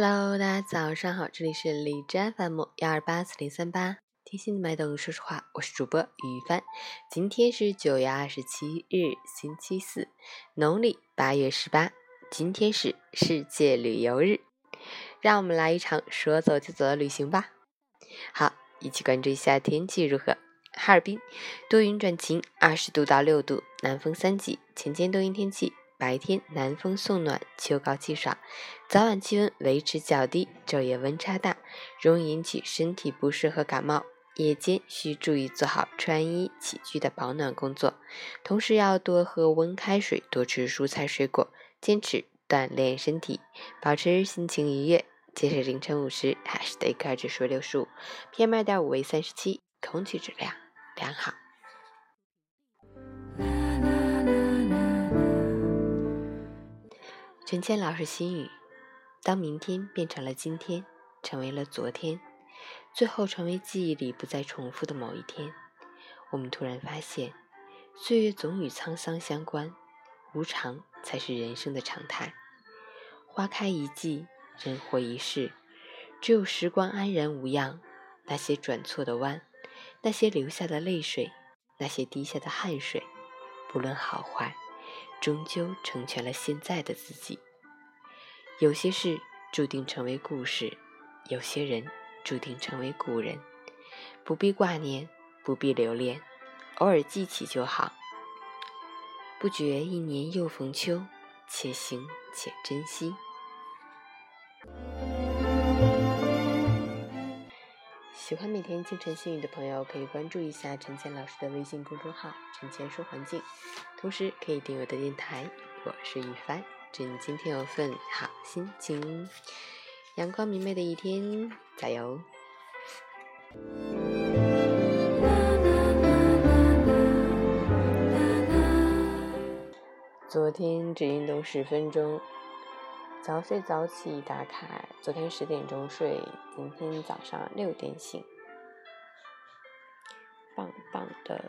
Hello，大家早上好，这里是荔枝 FM 幺二八四零三八，贴心的脉动，说实话，我是主播于帆。今天是九月二十七日，星期四，农历八月十八，今天是世界旅游日，让我们来一场说走就走的旅行吧。好，一起关注一下天气如何。哈尔滨多云转晴，二十度到六度，南风三级，晴间多云天气。白天南风送暖，秋高气爽，早晚气温维持较低，昼夜温差大，容易引起身体不适和感冒。夜间需注意做好穿衣起居的保暖工作，同时要多喝温开水，多吃蔬菜水果，坚持锻炼身体，保持心情愉悦。截止凌晨五时，海市的 AQI 指数六十五，PM 二点五为三十七，空气质量良好。陈谦老师心语：当明天变成了今天，成为了昨天，最后成为记忆里不再重复的某一天，我们突然发现，岁月总与沧桑相关，无常才是人生的常态。花开一季，人活一世，只有时光安然无恙，那些转错的弯，那些流下的泪水，那些滴下的汗水，不论好坏。终究成全了现在的自己。有些事注定成为故事，有些人注定成为故人。不必挂念，不必留恋，偶尔记起就好。不觉一年又逢秋，且行且珍惜。喜欢每天清晨心语的朋友，可以关注一下陈倩老师的微信公众号“陈倩说环境”，同时可以订阅我的电台。我是雨帆，祝你今天有份好心情，阳光明媚的一天，加油！昨天只运动十分钟。早睡早起打卡，昨天十点钟睡，今天早上六点醒，棒棒的。